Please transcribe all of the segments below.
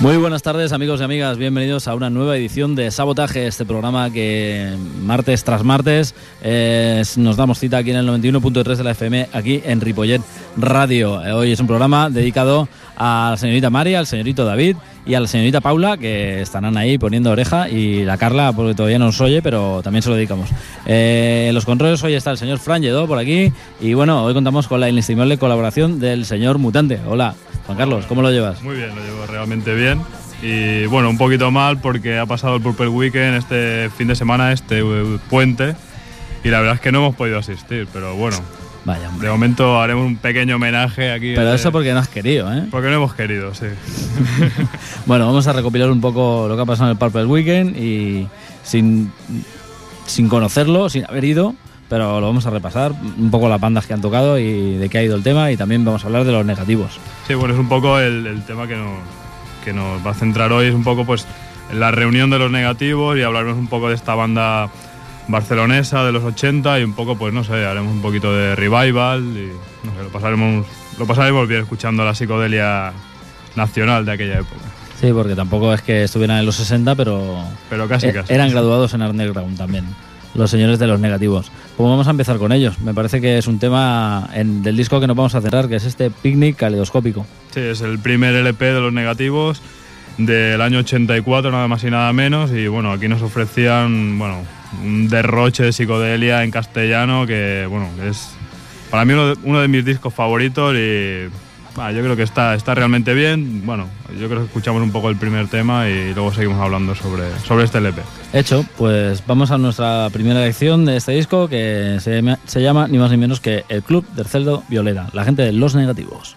Muy buenas tardes amigos y amigas, bienvenidos a una nueva edición de Sabotaje, este programa que martes tras martes eh, nos damos cita aquí en el 91.3 de la FM, aquí en Ripollet Radio. Eh, Hoy es un programa dedicado a la señorita María, al señorito David y a la señorita Paula, que estarán ahí poniendo oreja, y la Carla, porque todavía no nos oye, pero también se lo dedicamos. Eh, en los controles hoy está el señor Fran Lledó por aquí, y bueno, hoy contamos con la inestimable colaboración del señor Mutante. Hola, Juan Carlos, ¿cómo lo llevas? Muy bien, lo llevo realmente bien. Y bueno, un poquito mal porque ha pasado el Purple Weekend este fin de semana, este puente. Y la verdad es que no hemos podido asistir, pero bueno, Vaya, hombre. de momento haremos un pequeño homenaje aquí. Pero eso porque no has querido, ¿eh? Porque no hemos querido, sí. Bueno, vamos a recopilar un poco lo que ha pasado en el Purple Weekend y sin, sin conocerlo, sin haber ido, pero lo vamos a repasar, un poco las bandas que han tocado y de qué ha ido el tema y también vamos a hablar de los negativos. Sí, bueno, es un poco el, el tema que nos, que nos va a centrar hoy, es un poco pues la reunión de los negativos y hablarnos un poco de esta banda barcelonesa de los 80 y un poco, pues no sé, haremos un poquito de revival y no sé, lo pasaremos, lo pasaremos bien escuchando la psicodelia nacional de aquella época. Sí, porque tampoco es que estuvieran en los 60, pero Pero casi, eh, casi. eran graduados en Underground también, los señores de los negativos. Pues vamos a empezar con ellos. Me parece que es un tema en- del disco que nos vamos a cerrar, que es este picnic caleidoscópico. Sí, es el primer LP de los negativos del año 84, nada más y nada menos. Y bueno, aquí nos ofrecían bueno, un derroche de psicodelia en castellano que bueno, es para mí uno de, mis discos favoritos y yo creo que está, está realmente bien. Bueno, yo creo que escuchamos un poco el primer tema y luego seguimos hablando sobre, sobre este LP. Hecho, pues vamos a nuestra primera lección de este disco que se, se llama ni más ni menos que El Club del Celdo Violeta, la gente de los negativos.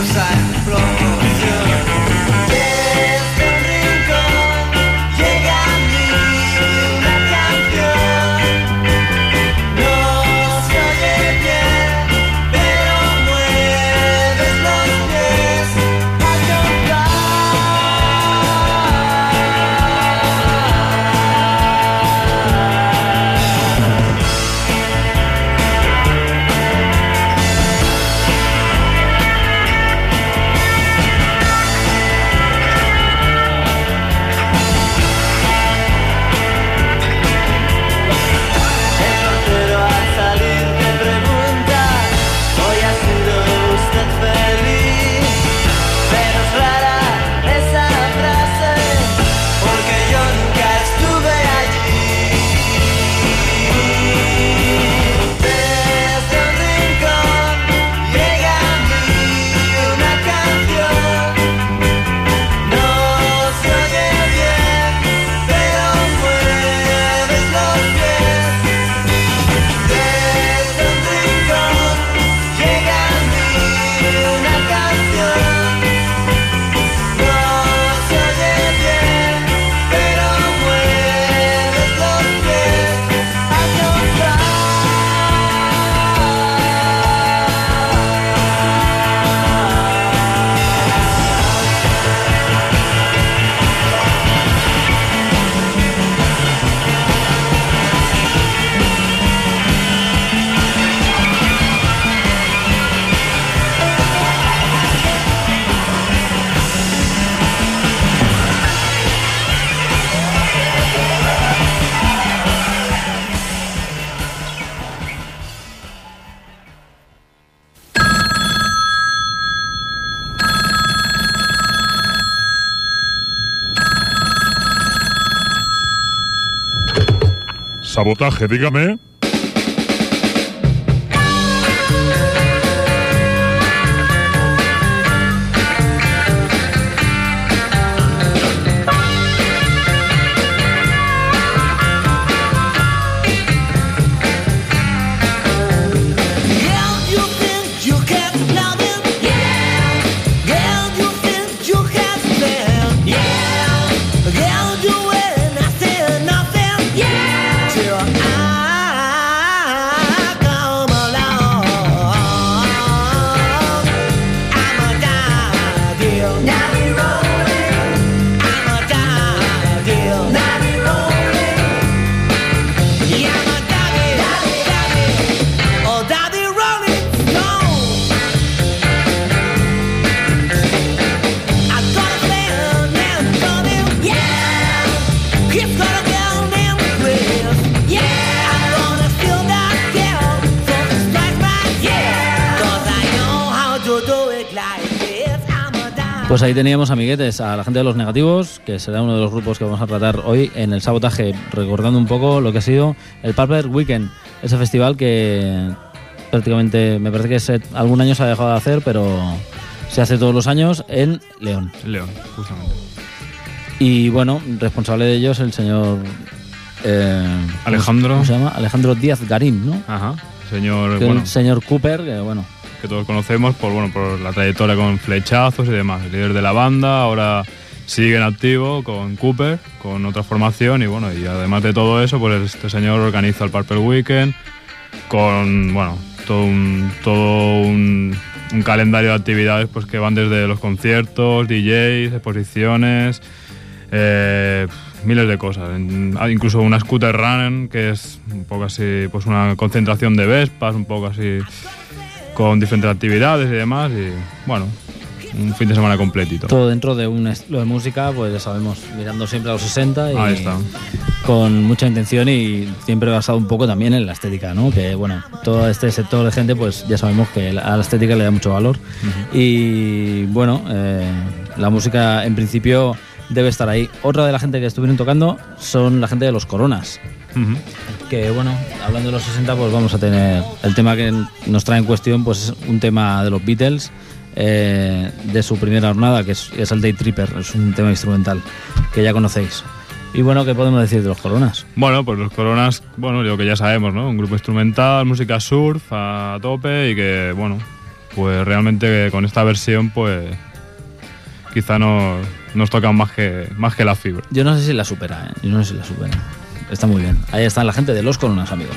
Una Sabotaje, dígame. Pues ahí teníamos amiguetes, a la gente de los negativos, que será uno de los grupos que vamos a tratar hoy en el sabotaje, recordando un poco lo que ha sido el Pulper Weekend, ese festival que prácticamente me parece que se- algún año se ha dejado de hacer, pero se hace todos los años en León. León, justamente. Y bueno, responsable de ellos el señor eh, Alejandro. ¿cómo se llama? Alejandro Díaz Garín, ¿no? Ajá. Señor, Que bueno, el señor Cooper, que bueno, que todos conocemos por, bueno, por la trayectoria con flechazos y demás. El líder de la banda, ahora sigue en activo con Cooper, con otra formación y bueno, y además de todo eso, pues este señor organiza el Purple Weekend con, bueno, todo un, todo un, calendario de actividades pues que van desde los conciertos, DJs, exposiciones, eh, miles de cosas. Incluso una scooter run que es un poco así, pues una concentración de Vespas, un poco así con diferentes actividades y demás. Y bueno, un fin de semana completito. Todo dentro de un estilo de música, pues ya sabemos, mirando siempre a los 60 y Ahí está. con mucha intención y siempre basado un poco también en la estética, ¿no? Que bueno, todo este sector de gente, pues ya sabemos que a la estética le da mucho valor. Y bueno, eh, la música en principio debe estar ahí. Otra de la gente que estuvieron tocando son la gente de los Coronas. Que bueno, hablando de los 60, pues vamos a tener el tema que nos trae en cuestión, pues es un tema de los Beatles, eh, de su primera jornada, que es, es el Day Tripper, es un tema instrumental que ya conocéis. Y bueno, ¿qué podemos decir de los Coronas? Bueno, pues los Coronas, bueno, lo que ya sabemos, ¿no? Un grupo instrumental, música surf a tope y que, bueno, pues realmente con esta versión, pues quizá nos, nos tocan más que, más que la fibra. Yo no sé si la supera, ¿eh? Yo no sé si la supera. Está muy bien. Ahí está la gente de los Coronas, amigos.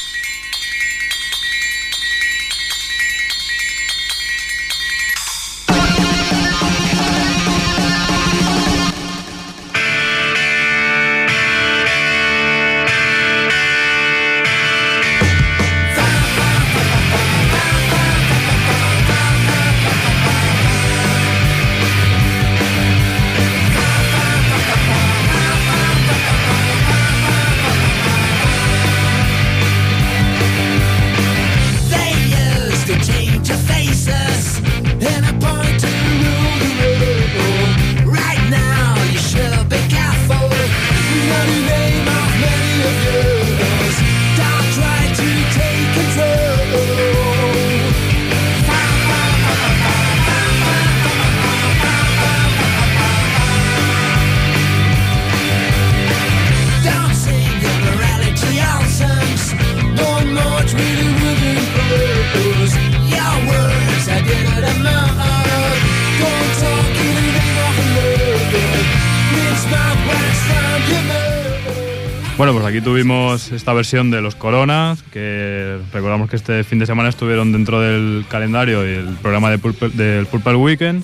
Tuvimos esta versión de los Coronas, que recordamos que este fin de semana estuvieron dentro del calendario y el programa de Purple- del Purple Weekend.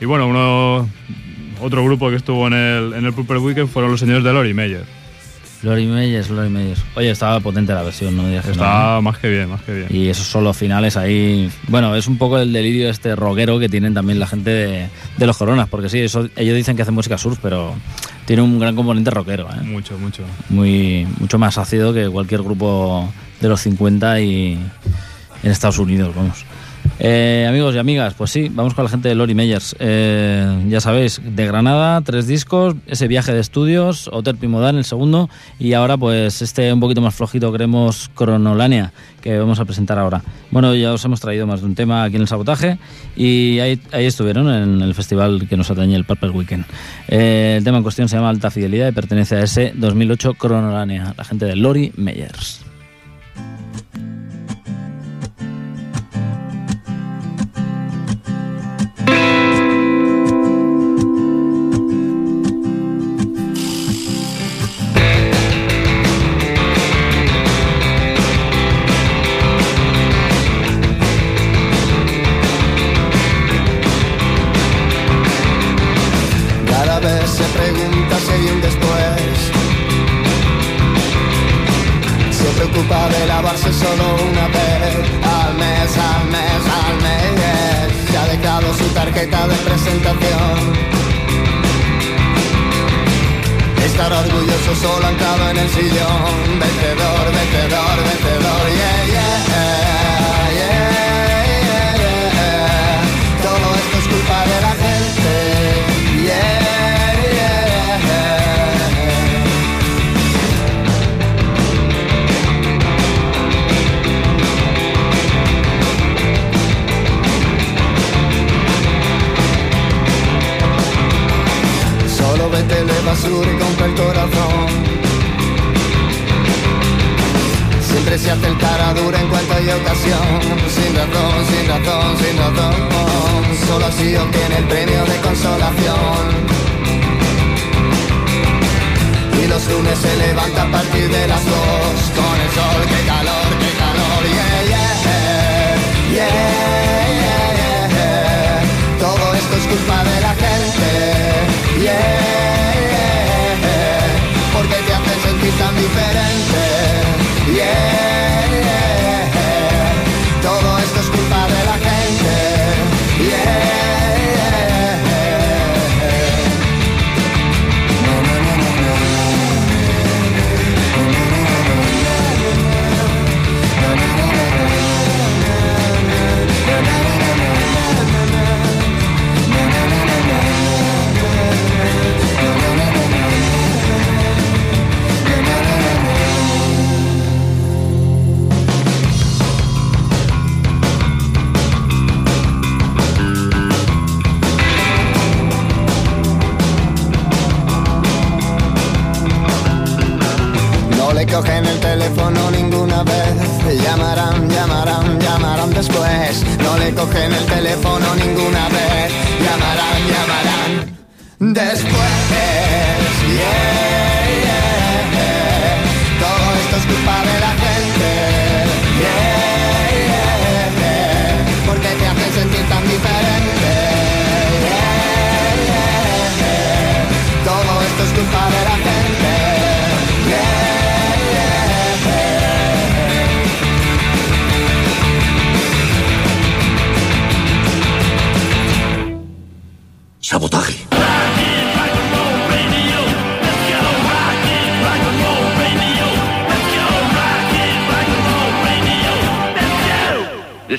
Y bueno, uno, otro grupo que estuvo en el, en el Purple Weekend fueron los señores de Lori Meyer. Lori Meyers, Lori Meyers. Oye, estaba potente la versión, no me digas que no, Está más que bien, más que bien. Y esos solos finales ahí. Bueno, es un poco el delirio este rockero que tienen también la gente de, de los coronas, porque sí, eso, ellos dicen que hacen música surf, pero tiene un gran componente rockero, ¿eh? Mucho, mucho. Muy, mucho más ácido que cualquier grupo de los 50 y en Estados Unidos, vamos. Eh, amigos y amigas, pues sí, vamos con la gente de Lori Meyers. Eh, ya sabéis, de Granada, tres discos, ese viaje de estudios, Hotel Pimodán, el segundo, y ahora pues este un poquito más flojito creemos Cronolania, que vamos a presentar ahora. Bueno, ya os hemos traído más de un tema aquí en el sabotaje, y ahí, ahí estuvieron en el festival que nos atañe el Purple Weekend. Eh, el tema en cuestión se llama Alta Fidelidad y pertenece a ese 2008 Cronolania, la gente de Lori Meyers. Y compra el corazón. Siempre se hace el cara dura en hay ocasión. Sin razón, sin razón, sin razón. Solo así obtiene el premio de consolación. Y los lunes se levanta a partir de las dos. Con el sol, qué calor, qué calor. Yeah, yeah, yeah, yeah, yeah. Todo esto es culpa de la gente. Yeah, sentir tan diferente. Cogen el teléfono ninguna vez. Llamarán, llamarán, llamarán después. No le cogen el teléfono ninguna vez. Llamarán, llamarán después. Yeah, yeah. Todo esto es culpa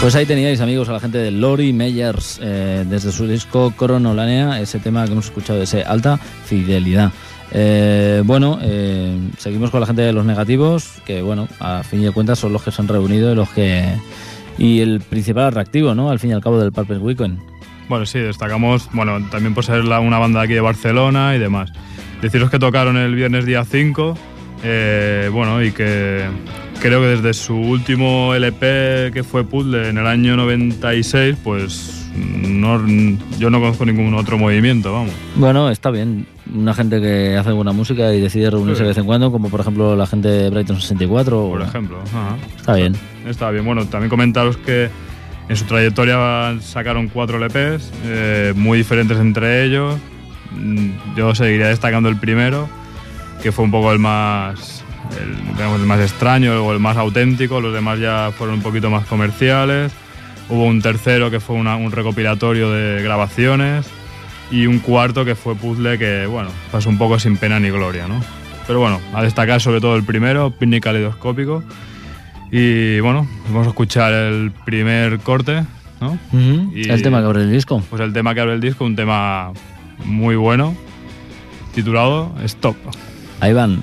Pues ahí teníais, amigos, a la gente de Lori Meyers, eh, desde su disco Coronolanea, ese tema que hemos escuchado, ese alta fidelidad. Eh, bueno, eh, seguimos con la gente de los negativos, que bueno, a fin de cuentas son los que se han reunido y los que. Y el principal atractivo, ¿no? Al fin y al cabo del Purple Weekend. Bueno, sí, destacamos, bueno, también por ser una banda de aquí de Barcelona y demás. Deciros que tocaron el viernes día 5, eh, bueno, y que creo que desde su último LP que fue Puzzle en el año 96, pues no, yo no conozco ningún otro movimiento, vamos. Bueno, está bien. Una gente que hace buena música y decide reunirse Sí. de vez en cuando, como por ejemplo la gente de Brighton 64. o- Por ejemplo. Ajá. Está bien. Está bien. Bueno, también comentaros que en su trayectoria sacaron cuatro LPs, eh, muy diferentes entre ellos. Mm, Yo seguiría destacando el primero, que fue un poco el más, el, digamos, el más extraño o el más auténtico. Los demás ya fueron un poquito más comerciales. Hubo un tercero que fue una- un recopilatorio de grabaciones y un cuarto que fue puzzle que, bueno, pasó un poco sin pena ni gloria, ¿no? Pero bueno, a destacar sobre todo el primero, Picnic Caleidoscópico. Y bueno, vamos a escuchar el primer corte, ¿no? Ujú. Y- El tema que abre el disco. Pues el tema que abre el disco, un tema muy bueno, titulado Stop. Ahí van.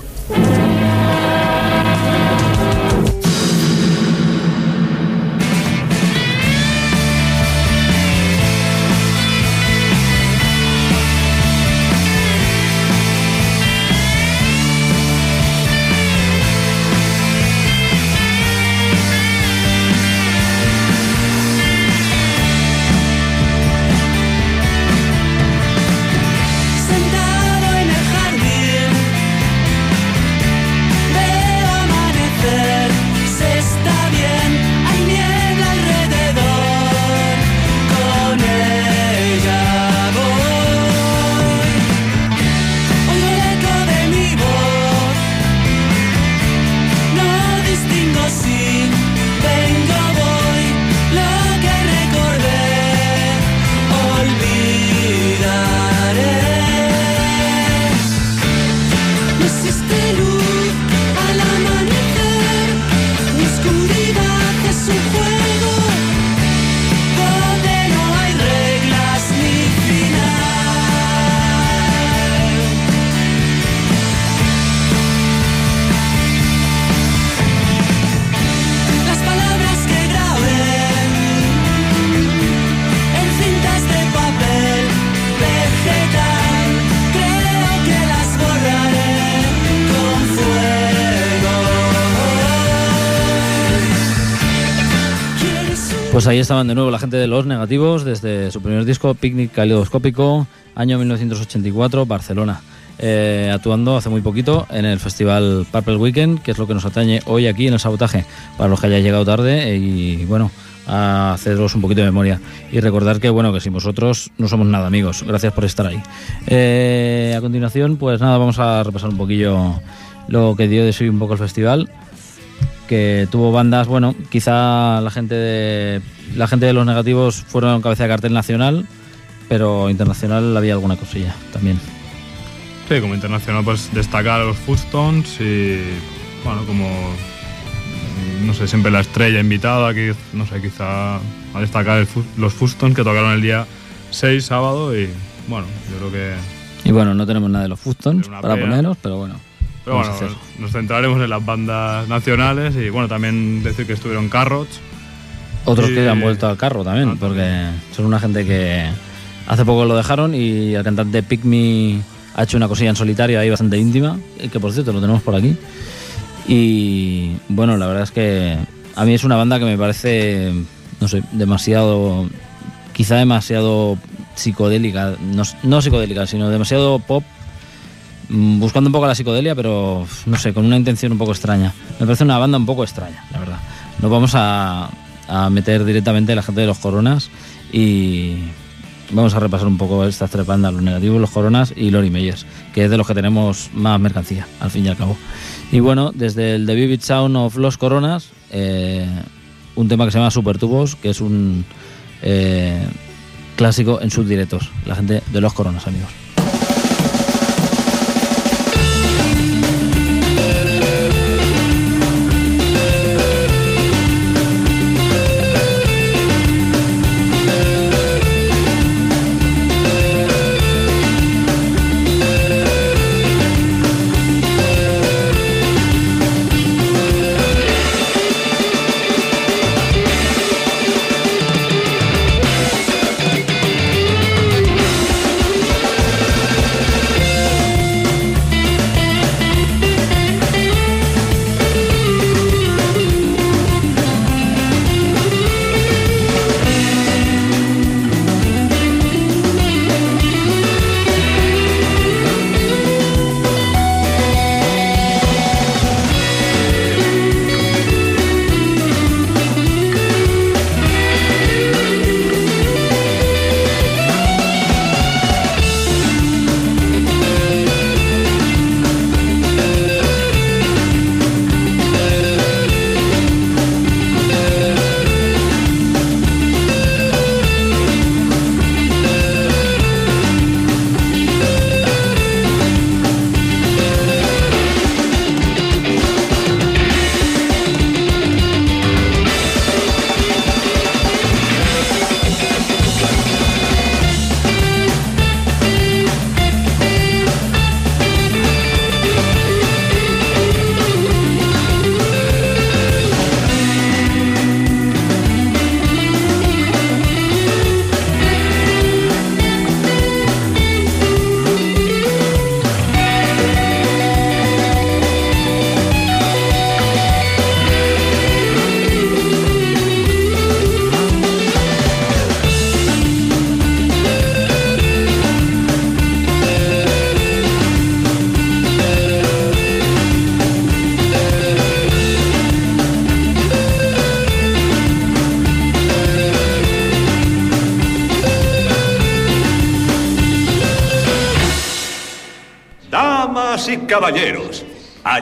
Pues ahí estaban de nuevo la gente de Los Negativos desde su primer disco, Picnic Caleidoscópico, año 1984, Barcelona. Eh, actuando hace muy poquito en el festival Purple Weekend, que es lo que nos atañe hoy aquí en el sabotaje, para los que hayáis llegado tarde y bueno, a haceros un poquito de memoria. Y recordar que bueno que sin vosotros no somos nada amigos. Gracias por estar ahí. Eh, a continuación pues nada vamos a repasar un poquillo lo que dio de sí un poco el festival que tuvo bandas bueno quizá la gente de la gente de los negativos fueron cabeza de cartel nacional pero internacional había alguna cosilla también Sí, como internacional, pues destacar a los Fustons y, bueno, como, no sé, siempre la estrella invitada, que, no sé, quizá a destacar el los Fustons que tocaron el día 6, sábado, y, bueno, yo creo que... y bueno no tenemos nada de los Fustons Una para pena. poneros pero bueno Pero bueno, hacer. nos centraremos en las bandas nacionales y, bueno, también decir que estuvieron Carrots. Otros Y- que han vuelto al carro también, Ah, porque son una gente que hace poco lo dejaron y el cantante Pick Me ha hecho una cosilla en solitario ahí bastante íntima, que por cierto lo tenemos por aquí. Y bueno, la verdad es que a mí es una banda que me parece, no sé, demasiado, quizá demasiado psicodélica, no, no psicodélica, sino demasiado pop, buscando un poco la psicodelia, pero no sé, con una intención un poco extraña. Me parece una banda un poco extraña, la verdad. Nos vamos a, a meter directamente la gente de los Coronas y vamos a repasar un poco estas tres bandas, los negativos, los Coronas y Lori Meyers, que es de los que tenemos más mercancía, al fin y al cabo. Y bueno, desde el The Vivid Sound of Los Coronas, eh, un tema que se llama Super Tubos, que es un eh, clásico en sus directos, la gente de los Coronas, amigos.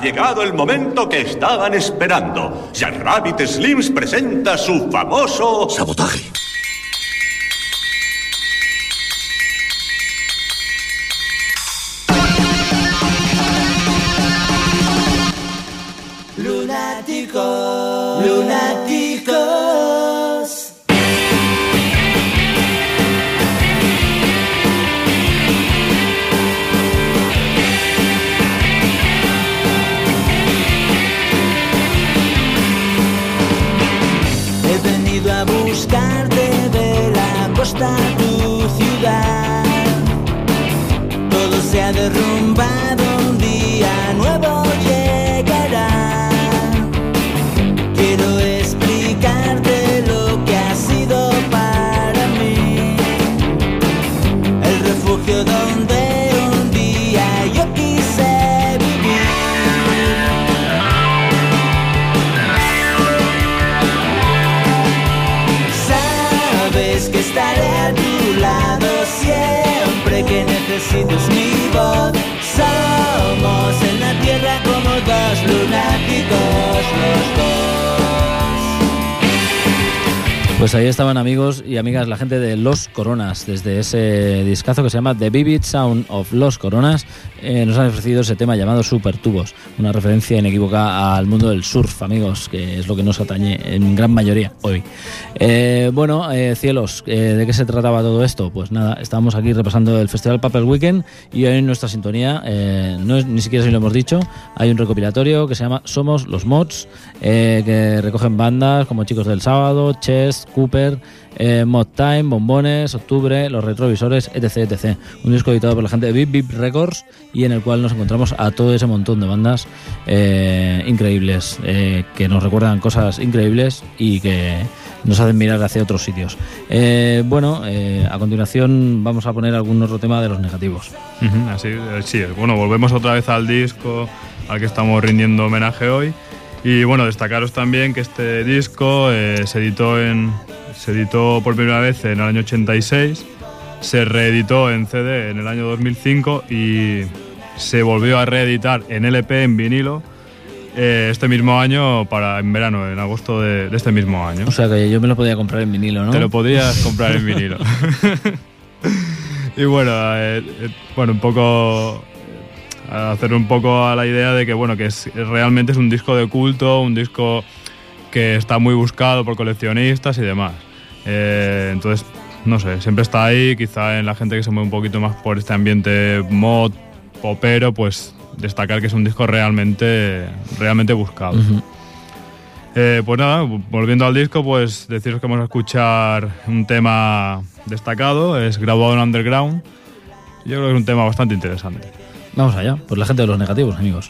Llegado el momento que estaban esperando. Jack Rabbit Slims presenta su famoso Sabotaje. Lunáticos, Pues ahí estaban amigos y amigas la gente de Los Coronas, desde ese discazo que se llama The Vivid Sound of Los Coronas, eh, nos han ofrecido ese tema llamado Super Tubos, una referencia inequívoca al mundo del surf, amigos, que es lo que nos atañe en gran mayoría hoy. Eh, bueno, eh, cielos, ¿de qué se trataba todo esto? Pues nada, estábamos aquí repasando el Festival Paper Weekend y hoy en nuestra sintonía, no es, ni siquiera si lo hemos dicho, hay un recopilatorio que se llama Somos los Mods, que recogen bandas como Chicos del Sábado, Chess, Cooper, Mod Time, Bombones, Octubre, Los Retrovisores, etc, etc. Un disco editado por la gente de Bip Bip Records y en el cual nos encontramos a todo ese montón de bandas eh, increíbles, eh, que nos recuerdan cosas increíbles y que nos hacen mirar hacia otros sitios. Eh, bueno, a continuación vamos a poner algún otro tema de los negativos. Ujú, Así, eh, sí, bueno, volvemos otra vez al disco al que estamos rindiendo homenaje hoy. Y bueno, destacaros también que este disco se, editó en, se editó por primera vez en el año 86, se reeditó en CD en el año 2005 y se volvió a reeditar en LP, en vinilo, eh, este mismo año, para en verano, en agosto de, de este mismo año. O sea que yo me lo podía comprar en vinilo, ¿no? Te lo podías comprar en vinilo. y bueno, eh, eh, bueno, un poco hacer un poco a la idea de que bueno, que es, realmente es un disco de culto, un disco que está muy buscado por coleccionistas y demás. Eh, entonces, no sé, siempre está ahí, quizá en la gente que se mueve un poquito más por este ambiente mod, popero, pues destacar que es un disco realmente, realmente buscado. Eh, pues nada, volviendo al disco, pues deciros que vamos a escuchar un tema destacado, es Graduado en Underground. Yo creo que es un tema bastante interesante. Vamos allá, pues la gente de los negativos, amigos.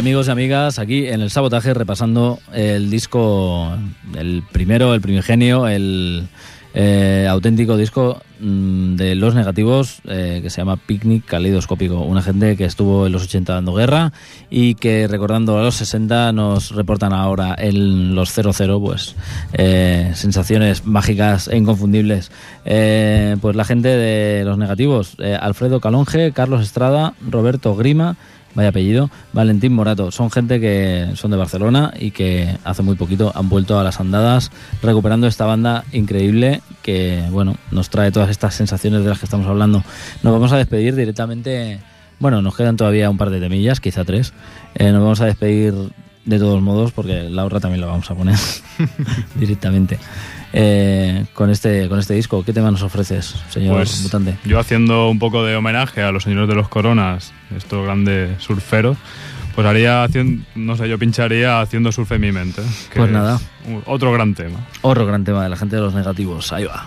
Amigos y amigas, aquí en el sabotaje repasando el disco, el primero, el primigenio, el eh, auténtico disco mm, de Los Negativos eh, que se llama Picnic Caleidoscópico. Una gente que estuvo en los 80 dando guerra y que recordando a los 60 nos reportan ahora en los 00, pues eh, sensaciones mágicas e inconfundibles. Pues la gente de Los Negativos, Alfredo Calonge, Carlos Estrada, Roberto Grima, vaya apellido, Valentín Morato. Son gente que son de Barcelona y que hace muy poquito han vuelto a las andadas recuperando esta banda increíble que, bueno, nos trae todas estas sensaciones de las que estamos hablando. Nos vamos a despedir directamente, bueno, nos quedan todavía un par de temillas, quizá tres. Eh, nos vamos a despedir de todos modos porque la otra también la vamos a poner directamente. Eh, con este con este disco, ¿qué tema nos ofreces, señor Pues Mutante? yo haciendo un poco de homenaje a los señores de los coronas, estos grandes surferos, pues haría, no sé, yo pincharía haciendo surfe en mi mente. que Pues es nada. Otro gran tema. Otro gran tema de la gente de los negativos. Ahí va.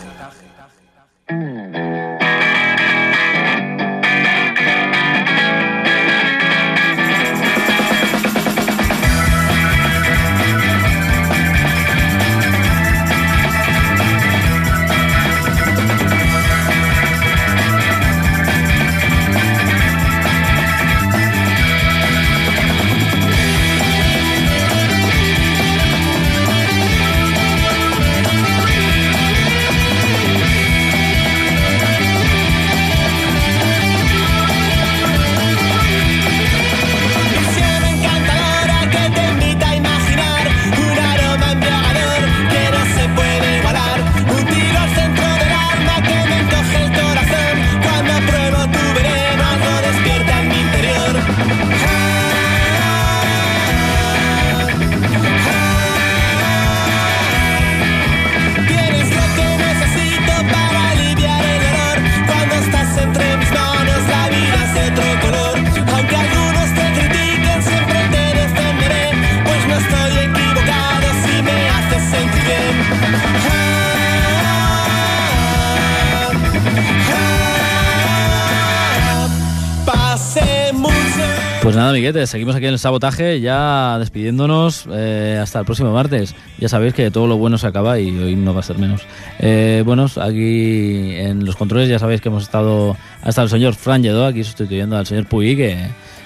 Amiguetes, seguimos aquí en el sabotaje, ya despidiéndonos eh, hasta el próximo martes. Ya sabéis que todo lo bueno se acaba y hoy no va a ser menos. Eh, bueno, aquí en los controles ya sabéis que hemos estado, ha estado el señor Fran Lledó aquí sustituyendo al señor Puy, que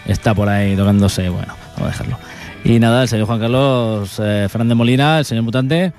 está por ahí tocándose. Bueno, vamos a dejarlo. Y nada, el señor Juan Carlos eh, Fernández Molina, el señor Mutante.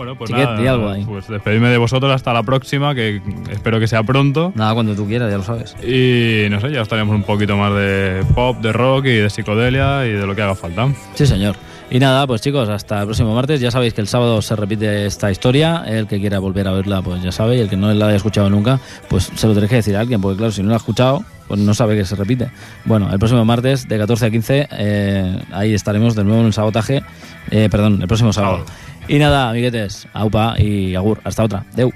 Bueno, pues Chiquet, nada, di algo ahí. pues despedirme de vosotros hasta la próxima, que espero que sea pronto. Nada, cuando tú quieras, ya lo sabes. Y no sé, ya estaremos un poquito más de pop, de rock y de psicodelia y de lo que haga falta. Sí, señor. Y nada, pues chicos, hasta el próximo martes. Ya sabéis que el sábado se repite esta historia. El que quiera volver a verla, pues ya sabe. Y el que no la haya escuchado nunca, pues se lo tenéis que decir a alguien, porque claro, si no la ha escuchado, pues no sabe que se repite. Bueno, el próximo martes, de 14 a 15, eh, ahí estaremos de nuevo en el sabotaje. Eh, perdón, el próximo sábado. Y nada, amiguetes, aupa y agur. Hasta otra. Deu.